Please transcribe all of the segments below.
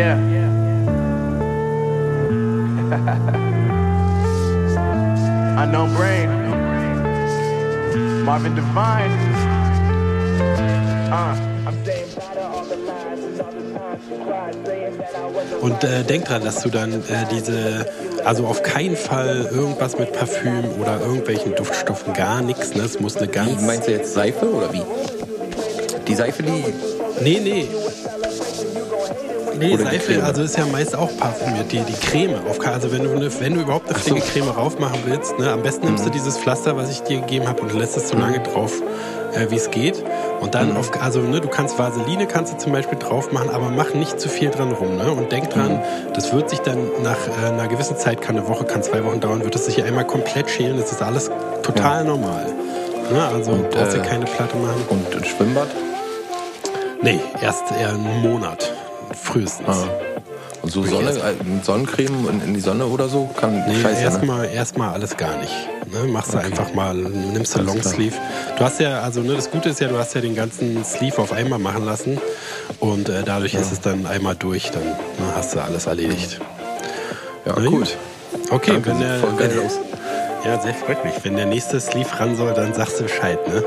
Yeah. Unknown brain. Marvin Devine. Uh, Und äh, denk dran, dass du dann äh, diese, also auf keinen Fall irgendwas mit Parfüm oder irgendwelchen Duftstoffen, gar nichts. Ne? Es muss eine ganz. Wie, meinst du jetzt Seife oder wie? Die Seife, die. Nee, nee. Nee, Oder Seife, also ist ja meist auch parfümiert, die, die Creme. Auf, also wenn du, eine, wenn du überhaupt eine Ach so. Creme raufmachen willst, ne, am besten nimmst du dieses Pflaster, was ich dir gegeben habe und lässt es so lange drauf, äh, wie es geht. Und dann auf, also ne, du kannst Vaseline kannst du zum Beispiel drauf machen, aber mach nicht zu viel dran rum. Ne? Und denk dran, das wird sich dann nach äh, einer gewissen Zeit, kann eine Woche, kann zwei Wochen dauern, wird es sich einmal komplett schälen. Das ist alles total normal. Ne? Also Und, brauchst dir äh, keine Platte machen. Und ein Schwimmbad? Nee, erst eher einen Monat. Frühestens. Ah. Und so Sonne, äh, Sonnencreme in, in die Sonne oder so? Kann Nee, scheiße, ne? erstmal erstmal alles gar nicht. Ne? Machst du Okay. einfach mal, nimmst du Longsleeve. Du hast ja, also ne, das Gute ist ja, du hast ja den ganzen Sleeve auf einmal machen lassen und äh, dadurch ist es dann einmal durch, dann ne, hast du alles erledigt. Ja, Na gut. Okay, Danke, wenn der, voll geil wenn aus. ja, sehr freut mich. Wenn der nächste Sleeve ran soll, dann sagst du Bescheid, ne?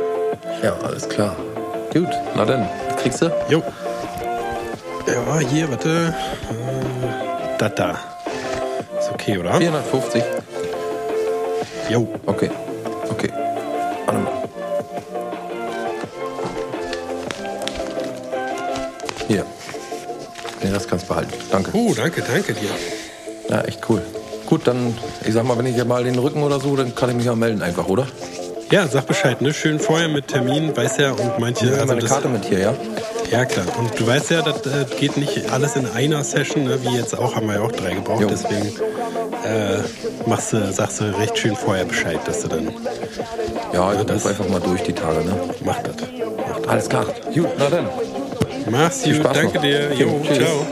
Ja, alles klar. Gut, na dann, kriegst du? Jo. Ja, hier, warte. Äh, da, da. Ist okay, oder? 450. Jo. Okay. Okay. Warte mal. Hier. Nee, das kannst du behalten. Danke. Oh, danke, danke dir. Ja, echt cool. Gut, dann, ich sag mal, wenn ich ja mal den Rücken oder so, dann kann ich mich ja melden einfach, oder? Ja, sag Bescheid, ne? Schön vorher mit Termin, weiß ja, und manche. Habe also meine Karte mit hier, ja? Ja, klar. Und du weißt ja, das äh, geht nicht alles in einer Session, ne? wie jetzt auch, haben wir ja auch drei gebraucht. Jo. Deswegen äh, machst du, sagst du recht schön vorher Bescheid, dass du dann Ja, ich das- ruf einfach mal durch die Tage, ne? mach das. Alles klar. Gut, na dann. Mach's Viel gut, Spaß danke noch. dir. Jo, Jo, tschüss. ciao.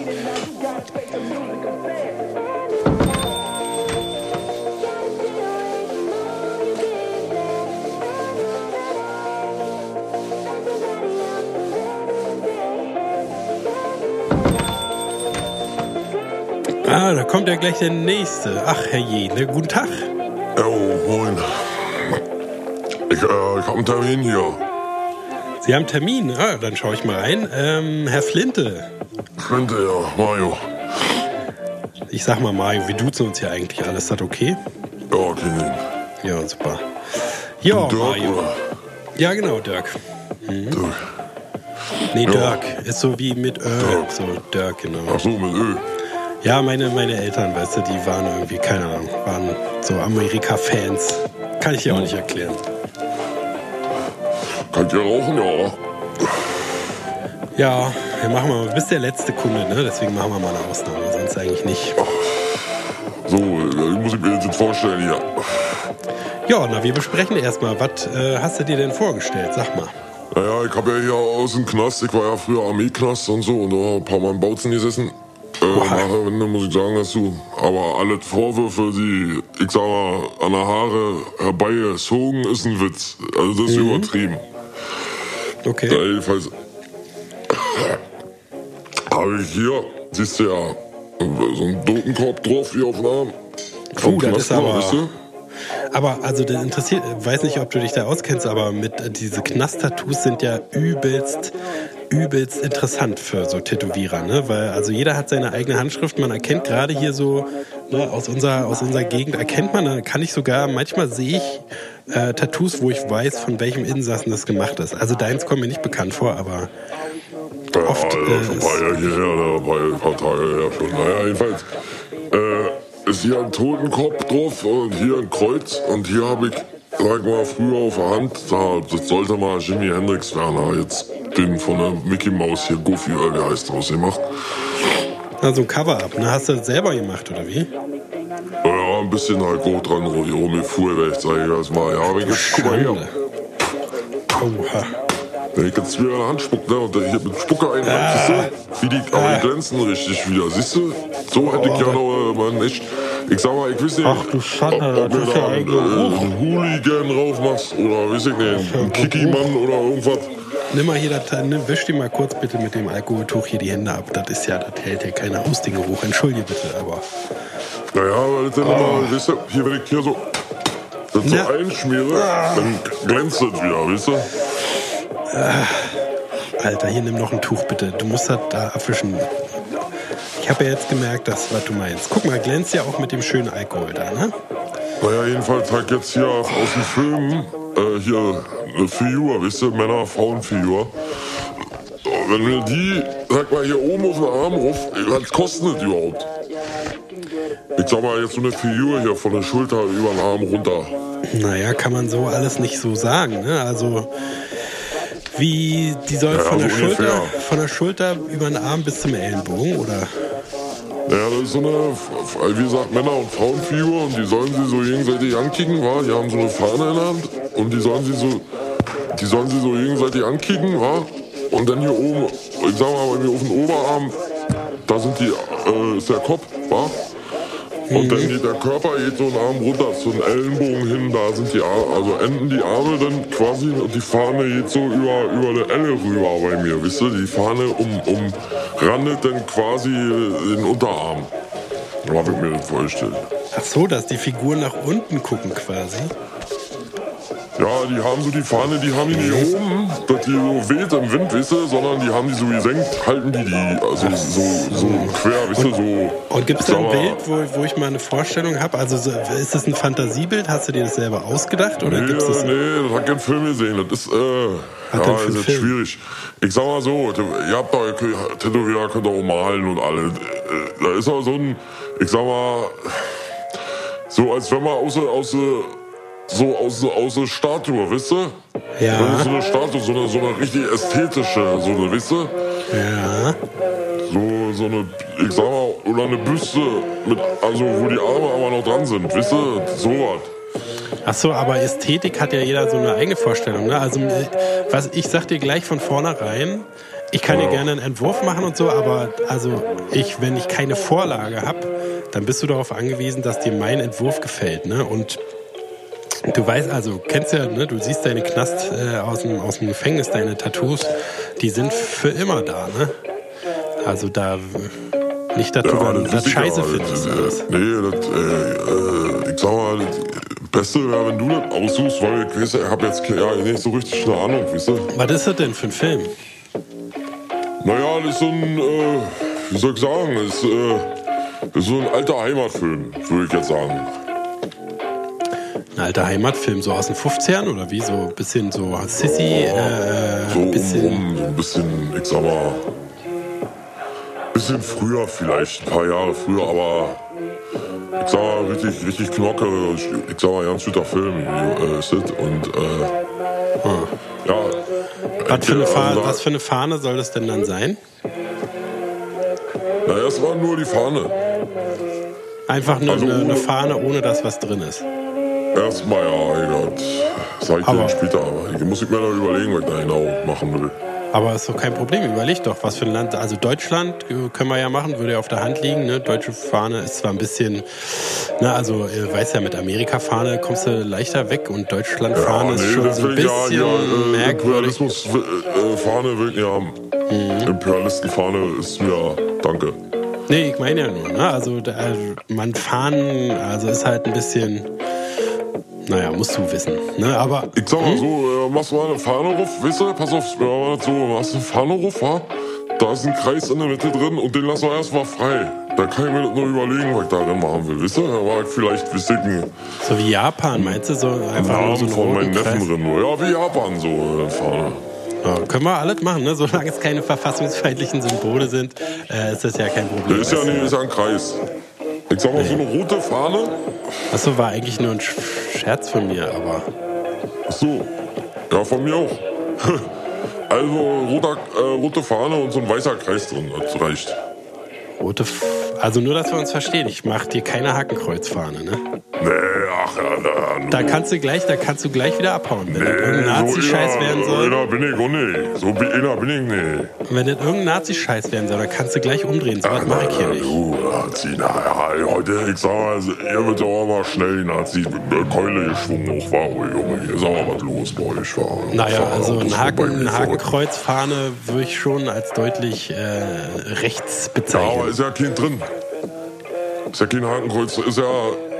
Ah, da kommt ja gleich der nächste. Ach, herrje, ne? Guten Tag. Oh, moin. Ich, äh, ich hab einen Termin hier. Sie haben Termin. Ah, dann schaue ich mal rein. Ähm, Herr Flinte. Könnte ja, Mario. Ich sag mal, Mario, wir duzen uns hier eigentlich alles. Ist das okay? Ja, okay. Ja, super. Ja, Dirk, Mario. oder? Ja, genau, Dirk. Dirk. Nee, Ja. Dirk. Ist so wie mit Ö. Dirk. So, Dirk, genau. Ach so, mit Ö. Ja, meine, meine Eltern, weißt du, die waren irgendwie, keine Ahnung, waren so Amerika-Fans. Kann ich dir auch nicht erklären. Könnt ihr rauchen, ja? Ja, wir machen mal, du bist der letzte Kunde, ne? Deswegen machen wir mal eine Ausnahme, sonst eigentlich nicht. So, äh, muss ich mir jetzt vorstellen hier. Ja, na, wir besprechen erstmal, was äh, hast du dir denn vorgestellt? Sag mal. Naja, ich habe ja hier aus dem Knast, ich war ja früher Armeeknast und so und da ein paar Mal im Bautzen gesessen. Äh, nachher Wende muss ich sagen, dass du aber alle Vorwürfe, die, ich sag mal, an der Haare herbeigezogen, ist ein Witz. Also das ist übertrieben. Ja, Okay. jedenfalls habe ich hier, siehst du ja, so einen Dotenkorb drauf wie auf dem Arm. Vom das ist aber- weißt du? Aber also das interessiert, weiß nicht, ob du dich da auskennst, aber mit äh, diese Knast-Tattoos sind ja übelst, übelst interessant für so Tätowierer, ne? Weil also jeder hat seine eigene Handschrift. Man erkennt gerade hier so ne, aus unserer aus unserer Gegend erkennt man, kann ich sogar manchmal sehe ich äh, Tattoos, wo ich weiß, von welchem Insassen das gemacht ist. Also deins kommt mir nicht bekannt vor, aber Ja, oft, Alter, äh, schon ein paar Jahre hierher, oder ein paar, ein paar Tage her schon. Naja, jedenfalls äh, ist hier ein Totenkopf drauf und hier ein Kreuz und hier habe ich, sag mal, früher auf der Hand, da, das sollte mal Jimi Hendrix werden, jetzt den von der Mickey Mouse hier, Goofy, äh, wie heißt das, gemacht. also ein Cover-up, ne? Hast du das selber gemacht oder wie? Ja, ein bisschen halt grob dran rumgefuhrrecht, sag ich das mal. Ja, aber jetzt, guck mal her. Oha. Wenn ich jetzt wieder in der Hand spuck, ne, und hier mit Spucke ein, siehst du, wie die, aber die glänzen richtig wieder, siehst du? So hätte ich ja noch, äh, man, nicht, ich sag mal, ich weiß nicht, Ach du Schande, ob, ob das ist da ja einen, ein Geruch. Hooligan drauf machst, oder weiß ich nicht, einen Kiki-Mann oder irgendwas. nimm mal hier, das, nimm, wisch dir mal kurz bitte mit dem Alkoholtuch hier die Hände ab. Das ist ja, das hält ja keine Ausdingeruch. Entschuldige bitte, aber. Naja, weil das dann immer, weißt du, hier, wenn ich hier so, das so Ja. einschmiere, dann glänzt das wieder, weißt du? Alter, hier nimm noch ein Tuch bitte. Du musst das da abwischen. Ich habe ja jetzt gemerkt, dass, was du meinst. Guck mal, glänzt ja auch mit dem schönen Alkohol da, ne? Naja, jedenfalls halt jetzt hier aus dem Film, äh, hier eine Figur, weißt du, Männer-Frauen-Figur. Wenn wir die, sag mal, hier oben auf den Arm ruf, was kostet das überhaupt? Ich sag mal, jetzt so eine Figur hier von der Schulter über den Arm runter. Naja, kann man so alles nicht so sagen, ne? Also, wie, die soll Ja, von, der so Schulter, von der Schulter über den Arm bis zum Ellenbogen, oder? Ja, das ist so eine, wie gesagt, Männer- und Frauenfigur und die sollen sie so gegenseitig ankicken, wa? Die haben so eine Fahne in der Hand und die sollen sie so, die sollen sie so gegenseitig ankicken, wa? Und dann hier oben, ich sag mal, bei mir auf dem Oberarm, da sind die, äh, ist der Kopf, wa? Und dann geht der Körper geht so einen Arm runter, zu den Ellenbogen hin, da sind die Arme, also enden die Arme dann quasi und die Fahne geht so über, über der Elle rüber bei mir, wisst ihr? Die Fahne um, umrandet dann quasi den Unterarm. So hab ich mir das vorgestellt. Ach so, dass die Figuren nach unten gucken quasi. Ja, die haben so die Fahne, die haben die nicht oben, dass die so weht im Wind, weißt du, sondern die haben die so gesenkt, halten die die, also so, so quer, weißt du, so. Und gibt es da ein Bild, wo, wo ich mal eine Vorstellung habe? Also so, ist das ein Fantasiebild? Hast du dir das selber ausgedacht? Oder Nee, gibt's das? nee, das hat kein Film gesehen. Das ist, äh, Hat ja, für ist jetzt schwierig. Ich sag mal so, ihr habt da, Tätowierer könnt ihr auch malen und alle. Da ist auch so ein, ich sag mal, so als wenn man aus, aus, so aus, der- aus der Statue, wisst ihr? Ja. So eine Statue, so eine, so eine richtig ästhetische, so eine, wisst ihr? Ja. So, so eine, ich sag mal, oder eine Büste mit, also wo die Arme aber noch dran sind, wisst ihr? Sowas. Ach so, aber Ästhetik hat ja jeder so eine eigene Vorstellung. Ne? Also was ich sag dir gleich von vornherein, ich kann dir gerne einen Entwurf machen und so, aber also ich, wenn ich keine Vorlage habe, dann bist du darauf angewiesen, dass dir mein Entwurf gefällt. Ne? Und du weißt also, kennst ja, ne? du siehst deine Knast äh, aus, dem, aus dem Gefängnis, deine Tattoos, die sind für immer da. Ne? Also da nicht, dass du dann das sicher, scheiße das, findest. äh. Nee, das, äh, äh, ich sag mal, das Beste wäre, wenn du das aussuchst, weil ich weiß, ich habe jetzt ja, nicht so richtig eine Ahnung, weißt du? Was ist das denn für ein Film? Naja, das ist so ein, äh, wie soll ich sagen, das ist, äh, das ist so ein alter Heimatfilm, würde ich jetzt sagen. Ein alter Heimatfilm, so aus den 50ern oder wie? So ein bisschen so Sissy, äh, So ein bisschen. um, so ein bisschen, ich sag mal, bisschen früher vielleicht, ein paar Jahre früher, aber ich sag mal, richtig, richtig knocke, ich sag mal, ganz guter Film, äh, Sid und, äh, ja. Was für, eine also Fahne, da- was für eine Fahne soll das denn dann sein? Na, es war nur die Fahne. Einfach nur Also eine, eine Fahne, ohne dass was drin ist. Erstmal ja, egal. Sag ich dir Aber- später, aber ich muss ich mir noch überlegen, was ich da genau machen will. Aber ist doch kein Problem. Überleg doch, was für ein Land. Also Deutschland äh, können wir ja machen, würde ja auf der Hand liegen. Ne? Deutsche Fahne ist zwar ein bisschen, na also äh, weiß ja, mit Amerika-Fahne kommst du leichter weg und Deutschland-Fahne ist schon so ein bisschen ja, äh, merkwürdig. Imperialismus, äh, Fahne will ich nicht haben. Mhm. Imperialistenfahne ist mir, danke. Nee, ich meine ja nur, ne? Also da, man Fahnen, also ist halt ein bisschen, naja, musst du wissen. Ne? Aber Ich sag mal so, äh, machst du mal eine Fahne ruf, weißt du, pass auf, ja, das so, machst du eine Fahne ruf? Da ist ein Kreis in der Mitte drin und den lassen wir erstmal frei. Da kann ich mir das nur überlegen, was ich darin machen will, weißt du? Da war ich vielleicht, wisst ihr, ein so wie Japan, meinst du, so einfach so Namen einen von meinen? Neffen drin. Ja, wie Japan so, äh, Fahne. Ja, können wir alles machen, ne? Solange es keine verfassungsfeindlichen Symbole sind, äh, ist das ja kein Problem. Der ist ja nicht, ist ja ein Kreis. Ich sag mal, so eine rote Fahne. Achso, war eigentlich nur ein Sch- Scherz von mir, aber. Ach so. Ja, von mir auch. Also roter, äh, rote Fahne und so ein weißer Kreis drin, das reicht. Rote F also nur, dass wir uns verstehen. Ich mache dir keine Hakenkreuzfahne, ne? Nee, da, kannst du gleich, da kannst du gleich wieder abhauen. Wenn das irgendein Nazi-Scheiß einer- werden So soll, einer bin ich auch nicht. So einer bin ich nicht. wenn das irgendein Nazi-Scheiß werden soll, dann kannst du gleich umdrehen. So was mache ich hier nicht. Du, Nazi, naja, heute, ich sag mal, also, er wird auch mal schnell die Nazi-Keule geschwungen. Auch war ruhig, Junge. Hier ist aber was los bei euch. War, Naja, also ein Haken. Hakenkreuzfahne würde ich schon als deutlich äh, rechts Ja, aber bezeichnen. ist ja kein drin. Ist ja kein Hakenkreuz, ist ja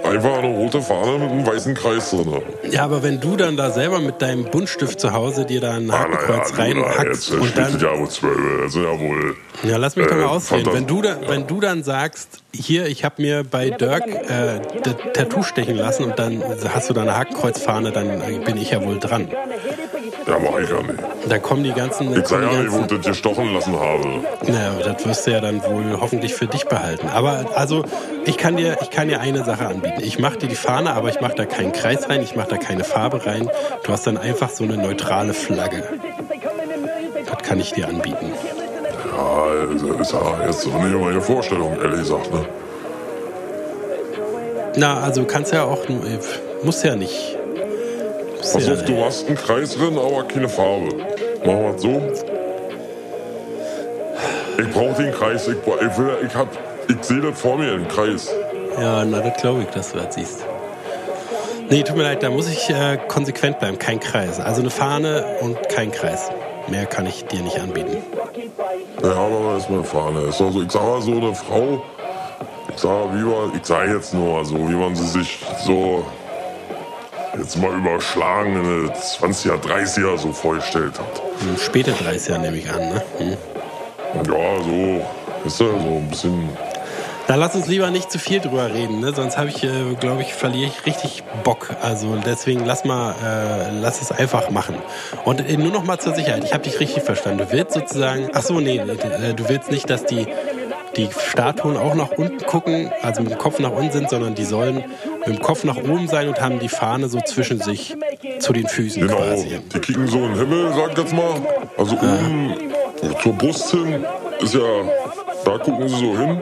einfach eine rote Fahne mit einem weißen Kreis drin. Ja, aber wenn du dann da selber mit deinem Buntstift zu Hause dir da ein Ah, Hakenkreuz naja, du, reinhackst jetzt und dann ja wohl zwölf. Sind ja wohl. Ja, lass mich doch mal Äh, ausreden. Wenn du, da, wenn du dann sagst, hier, ich habe mir bei Dirk äh, das Tattoo stechen lassen und dann hast du da eine Hakenkreuzfahne, dann bin ich ja wohl dran. Ja, mach ich ja nicht. Da kommen die ganzen... Ich sag ja nicht, wo ich das gestochen lassen habe. naja, das wirst du ja dann wohl hoffentlich für dich behalten. Aber also, ich kann dir, ich kann dir eine Sache anbieten. Ich mache dir die Fahne, aber ich mache da keinen Kreis rein, ich mache da keine Farbe rein. Du hast dann einfach so eine neutrale Flagge. Das kann ich dir anbieten. Ja, also ist ja jetzt so nicht meine Vorstellung, ehrlich gesagt. Ne? Na, also kannst ja auch, äh, muss ja nicht. Pass ja, auf, du hast einen Kreis drin, aber keine Farbe. Machen wir es so. Ich brauche den Kreis. Ich, ich, will, ich, hab, ich sehe das vor mir, einen Kreis. Ja, na, das glaube ich, dass du das siehst. Nee, tut mir leid, da muss ich äh, konsequent bleiben. Kein Kreis. Also eine Fahne und kein Kreis. Mehr kann ich dir nicht anbieten. Ja, aber das ist meine Fahne. Ist also, ich sag mal so, eine Frau, ich sag, wie man, ich sag jetzt nur, so, wie man sie sich so jetzt mal überschlagen in den 20er, 30er so vorgestellt hat. Hm, Späte 30er nehme ich an, ne? Hm. Ja, so, ist ja so ein bisschen. Na, lass uns lieber nicht zu viel drüber reden, ne? Sonst habe ich, äh, glaube ich, verliere ich richtig Bock. Also deswegen lass mal, äh, lass es einfach machen. Und äh, nur noch mal zur Sicherheit. Ich habe dich richtig verstanden. Du willst sozusagen, ach so, nee, äh, du willst nicht, dass die die Statuen auch nach unten gucken, also mit dem Kopf nach unten sind, sondern die sollen mit dem Kopf nach oben sein und haben die Fahne so zwischen sich zu den Füßen Genau, quasi. die kicken so in den Himmel, sag ich jetzt mal. Also oben zur Brust hin ist ja, da gucken sie so hin,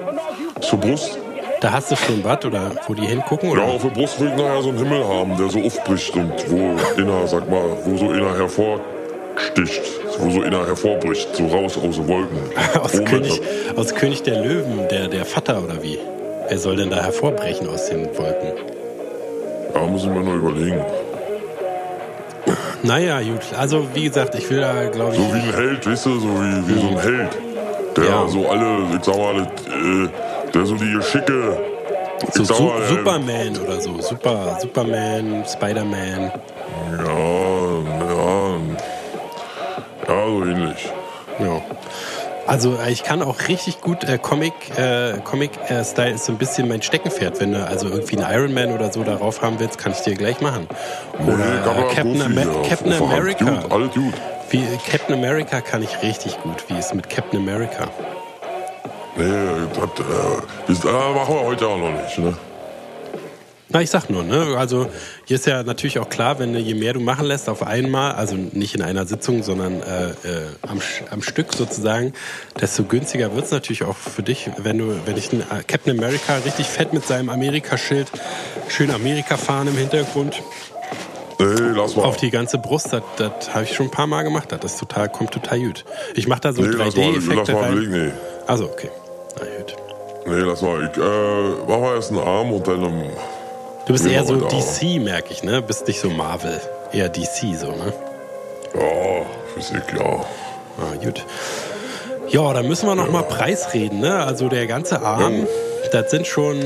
zur Brust. Da hast du schon was oder wo die hingucken? Ja, Oder? auf der Brust will ich nachher so einen Himmel haben, der so aufbricht und wo einer, sag mal, wo so einer hervorsticht, wo so einer hervorbricht, so raus aus den Wolken. Aus König, aus König der Löwen, der, der Vater oder wie? Wer soll denn da hervorbrechen aus den Wolken? Da muss ich mir noch überlegen. Naja, gut. Also, wie gesagt, ich will da, glaube So ich. wie ein Held, weißt du, so wie, wie so ein Held. Der Ja. so alle, ich sag mal, äh, der so die Geschicke. So Su mal, äh, Superman oder so. Super, Superman, Spider-Man. Ja, ja. Ja, so ähnlich. Ja. Also äh, ich kann auch richtig gut äh, Comic, äh, Comic äh, Style ist so ein bisschen mein Steckenpferd. Wenn du also irgendwie einen Iron Man oder so darauf haben willst, kann ich dir gleich machen. Oder Nee, äh, Captain, hier Captain. America. Gut, alles gut. Wie, Captain America kann ich richtig gut. Wie ist mit Captain America? Nee, das, äh, das machen wir heute auch noch nicht. Ne? Na, ich sag nur, ne? Also hier ist ja natürlich auch klar, wenn du, je mehr du machen lässt auf einmal, also nicht in einer Sitzung, sondern äh, äh, am, am Stück sozusagen, desto günstiger wird's natürlich auch für dich, wenn du, wenn ich einen äh, Captain America richtig fett mit seinem Amerika-Schild, schön Amerika-Fahren im Hintergrund, Nee, lass mal. auf die ganze Brust, das, das habe ich schon ein paar Mal gemacht, das ist total, kommt total gut. Ich mache da so nee, lass mal, lass 3D-Effekte mal rein. belegen, nee. Also okay. Na gut. Nee, lass mal. Ich äh, mach mal erst einen Arm und dann einen. Du bist Ja, eher so DC, merke ich, ne? Bist nicht so Marvel. Eher DC so, ne? Ja, Physik, ja. Ah, gut. Ja, da müssen wir noch mal Preis reden, ne? Also der ganze Arm, das sind schon,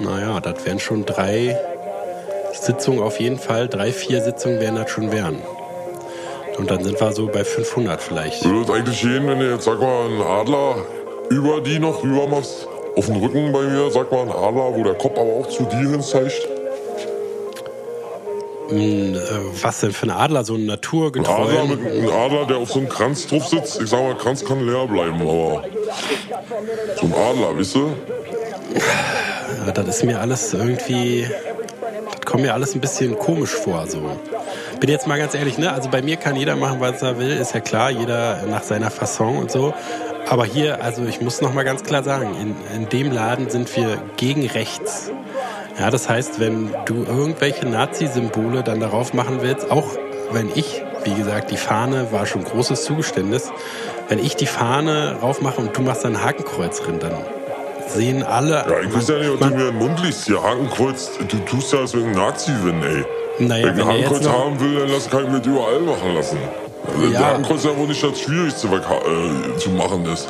naja, das wären schon drei Sitzungen auf jeden Fall. Drei, vier Sitzungen werden das schon werden. Und dann sind wir so bei 500 vielleicht. Würde es eigentlich gehen, wenn du jetzt, sag mal, einen Adler über die noch rüber machst? Auf dem Rücken bei mir, sag mal, einen Adler, wo der Kopf aber auch zu dir hin zeigt? Äh, Was denn für ein Adler? So ein Ein Adler, naturgetreu? mit, ein Adler, der auf so einem Kranz drauf sitzt. Ich sag mal, Kranz kann leer bleiben, aber so ein Adler, weißt du? Ja, das ist mir alles irgendwie, das kommt mir alles ein bisschen komisch vor. So. Bin jetzt mal ganz ehrlich, ne? Also bei mir kann jeder machen, was er will, ist ja klar, jeder nach seiner Fasson und so. Aber hier, also ich muss noch mal ganz klar sagen, in, in dem Laden sind wir gegen rechts. Ja, das heißt, wenn du irgendwelche Nazi-Symbole dann darauf machen willst, auch wenn ich, wie gesagt, die Fahne war schon großes Zugeständnis, wenn ich die Fahne raufmache und du machst dann ein Hakenkreuz drin, dann sehen alle. Ja, ich weiß ja nicht, ob du mir den Mund liest. Hier, Hakenkreuz, du tust ja, als wenn ein Nazi bin, ey. Naja, wenn ich wenn jetzt Hakenkreuz haben will, dann lass, kann ich mir überall machen lassen. Ja. Der ja nicht das Schwierigste, was äh, zu machen ist.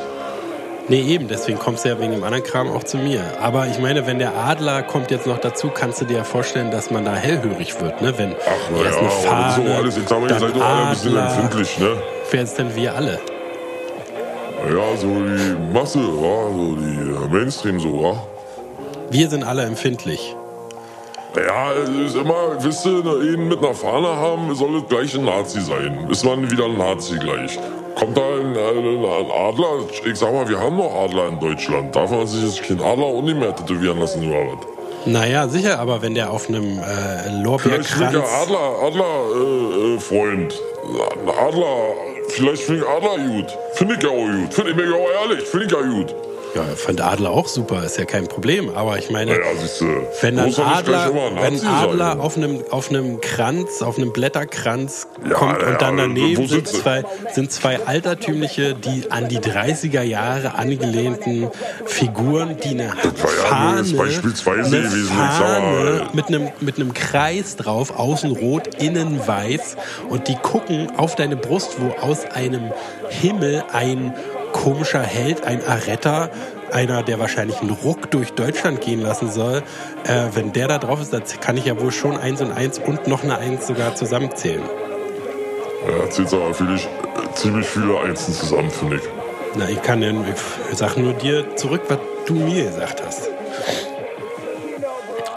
Nee, eben, deswegen kommst du ja wegen dem anderen Kram auch zu mir. Aber ich meine, wenn der Adler kommt jetzt noch dazu, kannst du dir ja vorstellen, dass man da hellhörig wird, ne? Wenn Ach, naja, erst aber eine das ist Fahne, doch alles, ich sag mal, ihr seid doch alle ein bisschen empfindlich, ne? Wer ist denn wir alle? Ja, so die Masse, wa? so die Mainstream, so, wa? Wir sind alle empfindlich. Ja, es ist immer, wisst ihr, ihn mit einer Fahne haben, soll es gleich ein Nazi sein. Ist man wieder ein Nazi gleich. Kommt da ein, ein, ein Adler? Ich sag mal, wir haben noch Adler in Deutschland. Darf man sich jetzt keinen Adler auch nicht mehr tätowieren lassen oder was? Naja, sicher, aber wenn der auf einem äh, Vielleicht schwingt Lorbeerkranz... der Adler, Adler, äh, äh, Freund. Adler, vielleicht schwingt Adler gut. Finde ich ja auch gut. Finde ich mir ja auch ehrlich, finde ich ja gut. Ja, ich fand Adler auch super, ist ja kein Problem. Aber ich meine, siehst du. wenn dann Adler, wenn Adler sein. auf einem, auf einem Kranz, auf einem Blätterkranz Ja, kommt ja, und dann aber daneben sind zwei, sind zwei altertümliche, die an die 30er Jahre angelehnten Figuren, die eine ja Fahne, eine Fahne äh, mit einem, mit einem Kreis drauf, außen rot, innen weiß und die gucken auf deine Brust, wo aus einem Himmel ein komischer Held, ein Aretter, einer, der wahrscheinlich einen Ruck durch Deutschland gehen lassen soll, äh, wenn der da drauf ist, dann kann ich ja wohl schon eins und eins und noch eine Eins sogar zusammenzählen. Ja, zählt aber für dich ziemlich viele Einzelnen zusammen, finde ich. Na, ich kann denn, ich sag nur dir zurück, was du mir gesagt hast.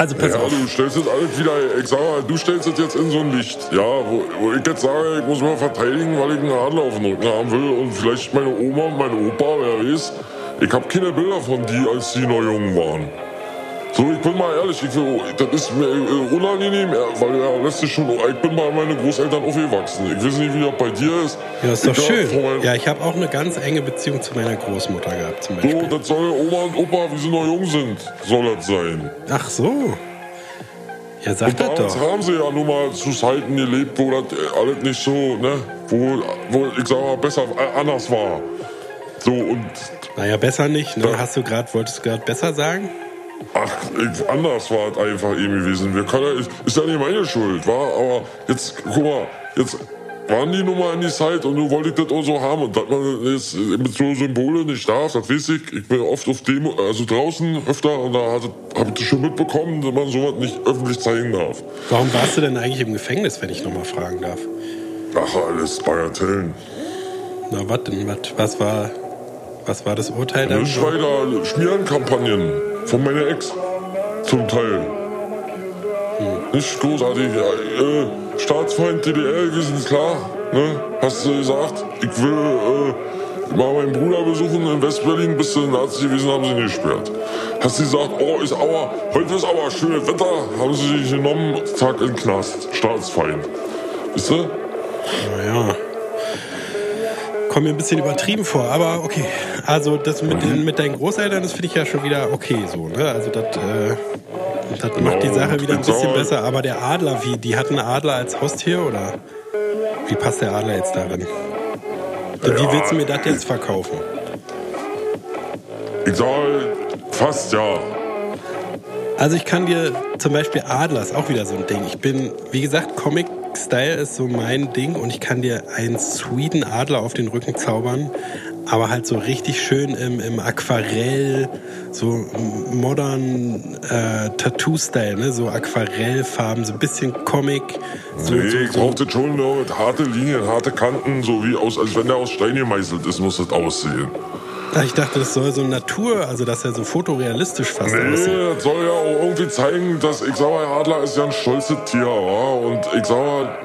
Also pass Ja, auf. du stellst das alles wieder, ich sag mal, du stellst das jetzt in so ein Licht, ja, wo, wo ich jetzt sage, ich muss mal verteidigen, weil ich einen Adler auf dem Rücken haben will und vielleicht meine Oma und mein Opa, wer weiß, ich habe keine Bilder von die, als die noch jung waren. So, ich bin mal ehrlich, ich das ist mir äh, unangenehm, weil ja, lässt sich schon, ich bin bei meinen Großeltern aufgewachsen. Ich weiß nicht, wie das bei dir ist. Ja, ist doch Ich hab schön. Ja, ich habe auch eine ganz enge Beziehung zu meiner Großmutter gehabt, zum So, Beispiel. das soll Oma und Opa, wie sie noch jung sind, soll das sein. Ach so. Ja, sag Und das doch. haben sie ja nun mal zu Zeiten gelebt, wo das äh, alles nicht so, ne, wo, wo ich sag mal, besser, äh, anders war. So, und, Naja, besser nicht. Ne? Hast du gerade, wolltest du gerade besser sagen? Ach, ich, anders war es einfach eben gewesen. Wir können, ist, ist ja nicht meine Schuld, war, aber jetzt, guck mal, jetzt waren die nun mal in die Zeit und du wolltest das auch so haben und dass man jetzt mit so Symbole nicht darf, das weiß ich. Ich bin oft auf Demo, also draußen öfter und da habe ich das schon mitbekommen, dass man sowas nicht öffentlich zeigen darf. Warum warst du denn eigentlich im Gefängnis, wenn ich nochmal fragen darf? Ach, alles Bagatellen. Na, was denn? Was, was, war, was war das Urteil dann? Schmierenkampagnen von meiner Ex. Zum Teil. Nicht großartig. Äh, Staatsfeind DDR, wir sind klar. Ne? Hast du gesagt, ich will äh, mal meinen Bruder besuchen in Westberlin, bist du Nazi gewesen, haben sie ihn gesperrt. Hast du gesagt, oh, ist aber, heute ist aber schönes Wetter, haben sie dich genommen, Tag in den Knast. Staatsfeind. Wisst ihr? Naja. Kommt mir ein bisschen übertrieben vor, aber okay. Also das mit, den, mit deinen Großeltern, das finde ich ja schon wieder okay so. Ne? Also das, äh, das macht die Sache wieder ein bisschen besser. Aber der Adler, wie, die hatten einen Adler als Haustier oder wie passt der Adler jetzt darin? Wie willst du mir das jetzt verkaufen? Ich sag fast ja. Also ich kann dir zum Beispiel Adler ist auch wieder so ein Ding. Ich bin, wie gesagt, Comic-Style ist so mein Ding und ich kann dir einen Sweden Adler auf den Rücken zaubern, aber halt so richtig schön im, im Aquarell, so modern äh, Tattoo-Style, ne? so Aquarellfarben, so ein bisschen Comic. So, Nee, so, ich so. brauch das schon nur mit harte Linien, harte Kanten, so wie aus, als wenn der aus Stein gemeißelt ist, muss das aussehen. Ah, Ich dachte, das soll so Natur, also dass er so fotorealistisch fast aussieht. Nee, das soll ja auch irgendwie zeigen, dass, ich sag mal, Adler ist ja ein stolzes Tier, wa? Und ich sag mal,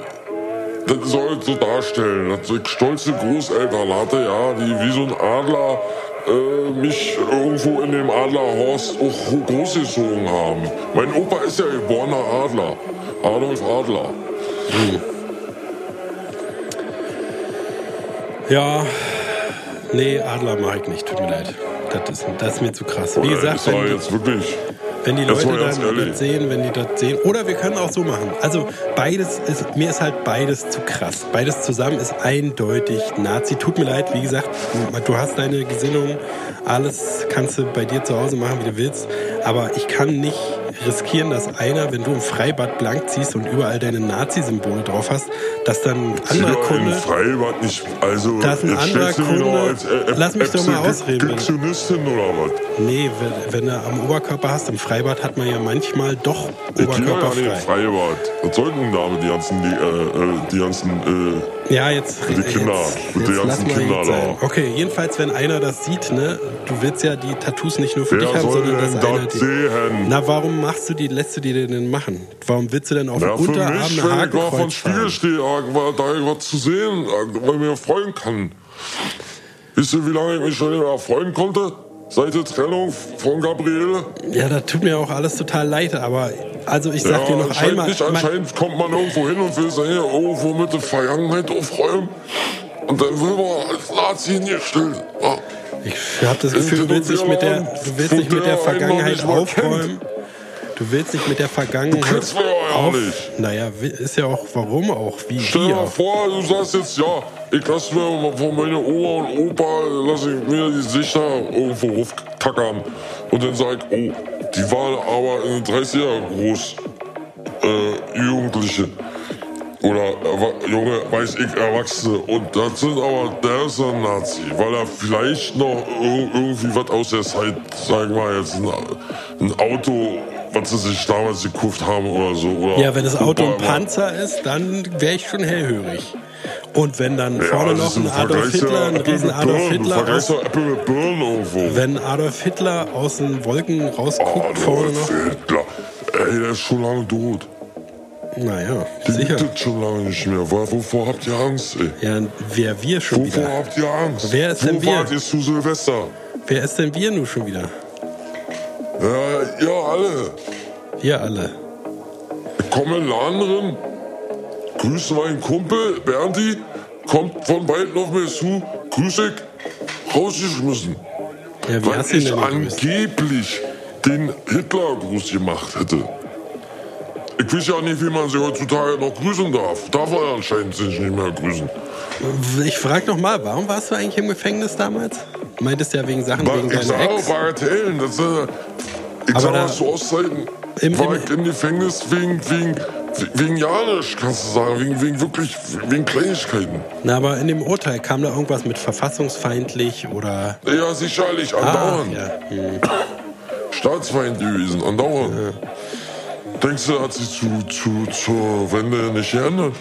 das soll so darstellen, dass ich stolze Großeltern hatte, ja, die wie so ein Adler äh, mich irgendwo in dem Adlerhorst auch großgezogen haben. Mein Opa ist ja geborener Adler, Adolf Adler. Ja, nee, Adler mag ich nicht, tut mir leid. Das ist, das ist mir zu krass. Wie gesagt, wenn, jetzt wirklich... Wenn die Leute ganz dann das sehen, wenn die das sehen. Oder wir können auch so machen. Also beides ist, mir ist halt beides zu krass. Beides zusammen ist eindeutig Nazi. Tut mir leid, wie gesagt, du hast deine Gesinnung, alles kannst du bei dir zu Hause machen, wie du willst. Aber ich kann nicht riskieren, dass einer, wenn du im Freibad blank ziehst und überall deine Nazi-Symbole drauf hast, dass dann ein anderer Ja, im Kunde... Freibad nicht. Also, Da ist ein anderer Kunde- äh, Lass mich doch mal ausreden. Oder was? Nee, wenn, du am Oberkörper hast, im Freibad hat man ja manchmal doch Ich gehe ja nicht im Freibad. Was sollten damit die ganzen, die, äh, äh, die ganzen, Ja, jetzt, Die Kinder, jetzt, jetzt lass ganzen sein. da. Okay, jedenfalls, wenn einer das sieht, ne, du willst ja die Tattoos nicht nur für äh, dich wer haben, sondern dass einer das die. sehen? Na, warum machst du die, lässt du die denn machen? Warum willst du denn auf Ja, dem für Unterarm mich, eine wenn ich vor Spiegel stehe, da was zu sehen, weil ich mir freuen kann. Wisst ihr, wie lange ich mich schon nicht mehr freuen konnte? Seit der Trennung von Gabriele? Ja, das tut mir auch alles total leid, aber also ich sag ja, dir noch einmal. nicht. Anscheinend kommt man irgendwo hin und will sich irgendwo mit der Vergangenheit aufräumen. Und dann will man als Nazi hingestellt. Ja. Ich habe das Gefühl, du willst nicht mit der, du willst nicht mit der Vergangenheit aufräumen. Du willst nicht mit der Vergangenheit kennst mich auf. nicht. Naja, ist ja auch warum auch, wie Stell dir mal vor, du sagst jetzt, ja, ich lass mir von meiner Oma und Opa, lass ich mir die Sichter irgendwo auftackern. Und dann sag ich, oh, die waren aber in den 30er groß, äh, Jugendliche. Oder erwa- junge, weiß ich, Erwachsene. Und das sind aber, der ist ein Nazi, weil er vielleicht noch ir- irgendwie was aus der Zeit, sagen wir jetzt, ein, ein Auto, was sie sich damals gekauft haben oder so. Oder Ja, wenn das Auto ein Panzer ist, dann wäre ich schon hellhörig. Und wenn dann Ja, vorne noch ein Adolf Hitler, ein riesen Adolf Hitler aus, wenn Adolf Hitler aus den Wolken rausguckt, vorne Adolf noch. Hitler. Ey, der ist schon lange tot. Naja, Den sicher. gibt es schon lange nicht mehr. Wovor habt ihr Angst, ey? Ja, wer wir schon Wovor wieder? habt ihr Angst? Wer ist Wo denn wir? wart ihr zu Silvester? Wer ist denn wir nun schon wieder? Ja, ja, alle. Wir alle. Ich komme in den Laden drin, grüße meinen Kumpel, Bernti, kommt von beiden auf mir zu, grüß ich, rausgeschmissen. Ja, wie Weil hast ich denn angeblich den Hitlergruß gemacht hätte. Ich weiß ja nicht, wie man sie heutzutage noch grüßen darf. Darf man anscheinend sich nicht mehr grüßen. Ich frag noch mal, warum warst du eigentlich im Gefängnis damals? Meintest ja wegen Sachen wegen ich deiner Ex. Bagatellen. Das, äh, ich Aber sag da- mal zu Ostzeiten Im- war im- ich im Gefängnis wegen, wegen, wegen Janisch, kannst du sagen. Wegen, wegen wirklich, wegen Kleinigkeiten. Na, aber in dem Urteil kam da irgendwas mit verfassungsfeindlich oder. Ja, sicherlich, Ah, andauernd. ja. Hm. Staatsfeind gewesen, andauernd. Denkst du, hat sich zu, zu, zur Wende nicht geändert?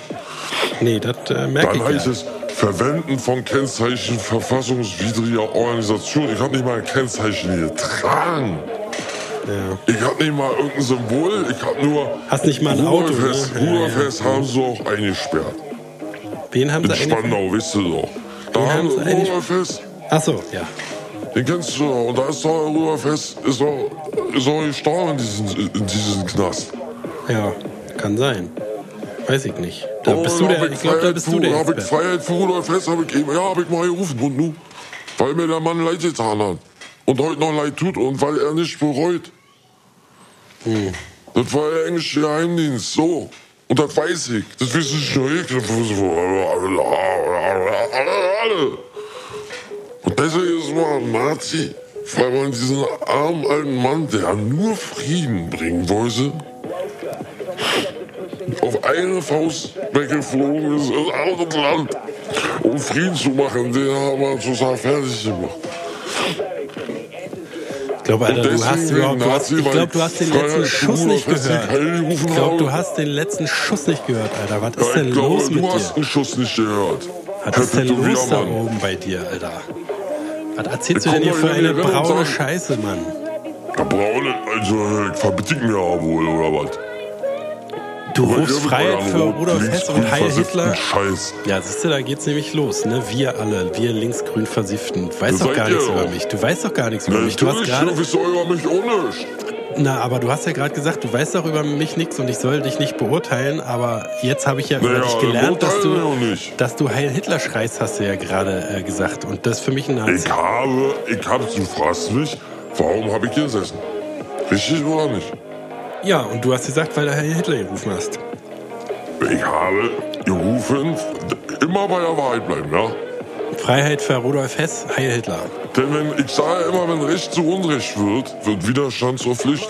Nee, das äh, merke Dann heißt ich ja. es Verwenden von Kennzeichen verfassungswidriger Organisation. Ich habe nicht mal ein Kennzeichen getragen. ja. Ich habe nicht mal irgendein Symbol. Ich habe nur Hast nicht mal ein Auto, Ruhrfest. ne? Ja, Ruhrfest haben sie auch eingesperrt. Wen haben In sie eigentlich? Spandau, wisst ihr doch. Da Wen haben sie Ruhrfest. Ach so, ja. Den kennst du doch. Und da ist doch Ruhrfest, ist doch, ist doch gestorben in diesem, in diesem Knast. Ja, kann sein. Weiß ich nicht. Da bist du Oh, der, ich glaube, da bist du der Hab ich Experte. Freiheit für Rudolf Hess, hab ich eben, ja, hab ich mal gerufen. Und nu? Weil mir der Mann leid getan hat. Und heute noch leid tut und weil er nicht bereut. Hm. Das war der englische Geheimdienst, so. Und das weiß ich. Das wissen nicht nur ich. Alle. Und deswegen ist man ein Nazi. Weil man diesen armen alten Mann, der nur Frieden bringen wollte, auf eine Faust weggeflogen ist ins andere Land, um Frieden zu machen. Den haben wir total fertig gemacht. Ich glaube, Alter, du hast überhaupt, du hast, ich glaube, du hast den letzten Schuss nicht gehört. Ich glaube, du hast den letzten Schuss nicht gehört, Alter. Was ist Ja, denn glaube, los mit du hast dir? einen Schuss nicht gehört. Was ist denn los da oben bei dir, Alter? Was erzählst du denn hier für eine braune. Scheiße, Mann? Der Braune, also, ich verbitte mir ja wohl, oder was? Du rufst Freiheit für Rudolf Hess und Heil Hitler. Scheiß. Ja, siehst du, da geht's nämlich los, ne? Wir alle, wir linksgrün versifften. Du weißt Das doch gar nichts über mich. Du weißt doch gar nichts über mich. Du hast gerade, du über mich auch nicht. na, aber du hast ja gerade gesagt, du weißt doch über mich nichts und ich soll dich nicht beurteilen. Aber jetzt habe ich ja über Naja, dich gelernt, dass du, dass du Heil Hitler schreist, hast du ja gerade äh, gesagt. Und das ist für mich ein Nazi. Ich habe, ich habe, du fragst mich, warum habe ich gesessen? Richtig oder nicht? Ja, und du hast gesagt, weil du Heil Hitler gerufen hast. Ich habe gerufen, immer bei der Wahrheit bleiben, ja? Freiheit für Rudolf Hess, Heil Hitler. Denn wenn, ich sage immer, wenn Recht zu Unrecht wird, wird Widerstand zur Pflicht.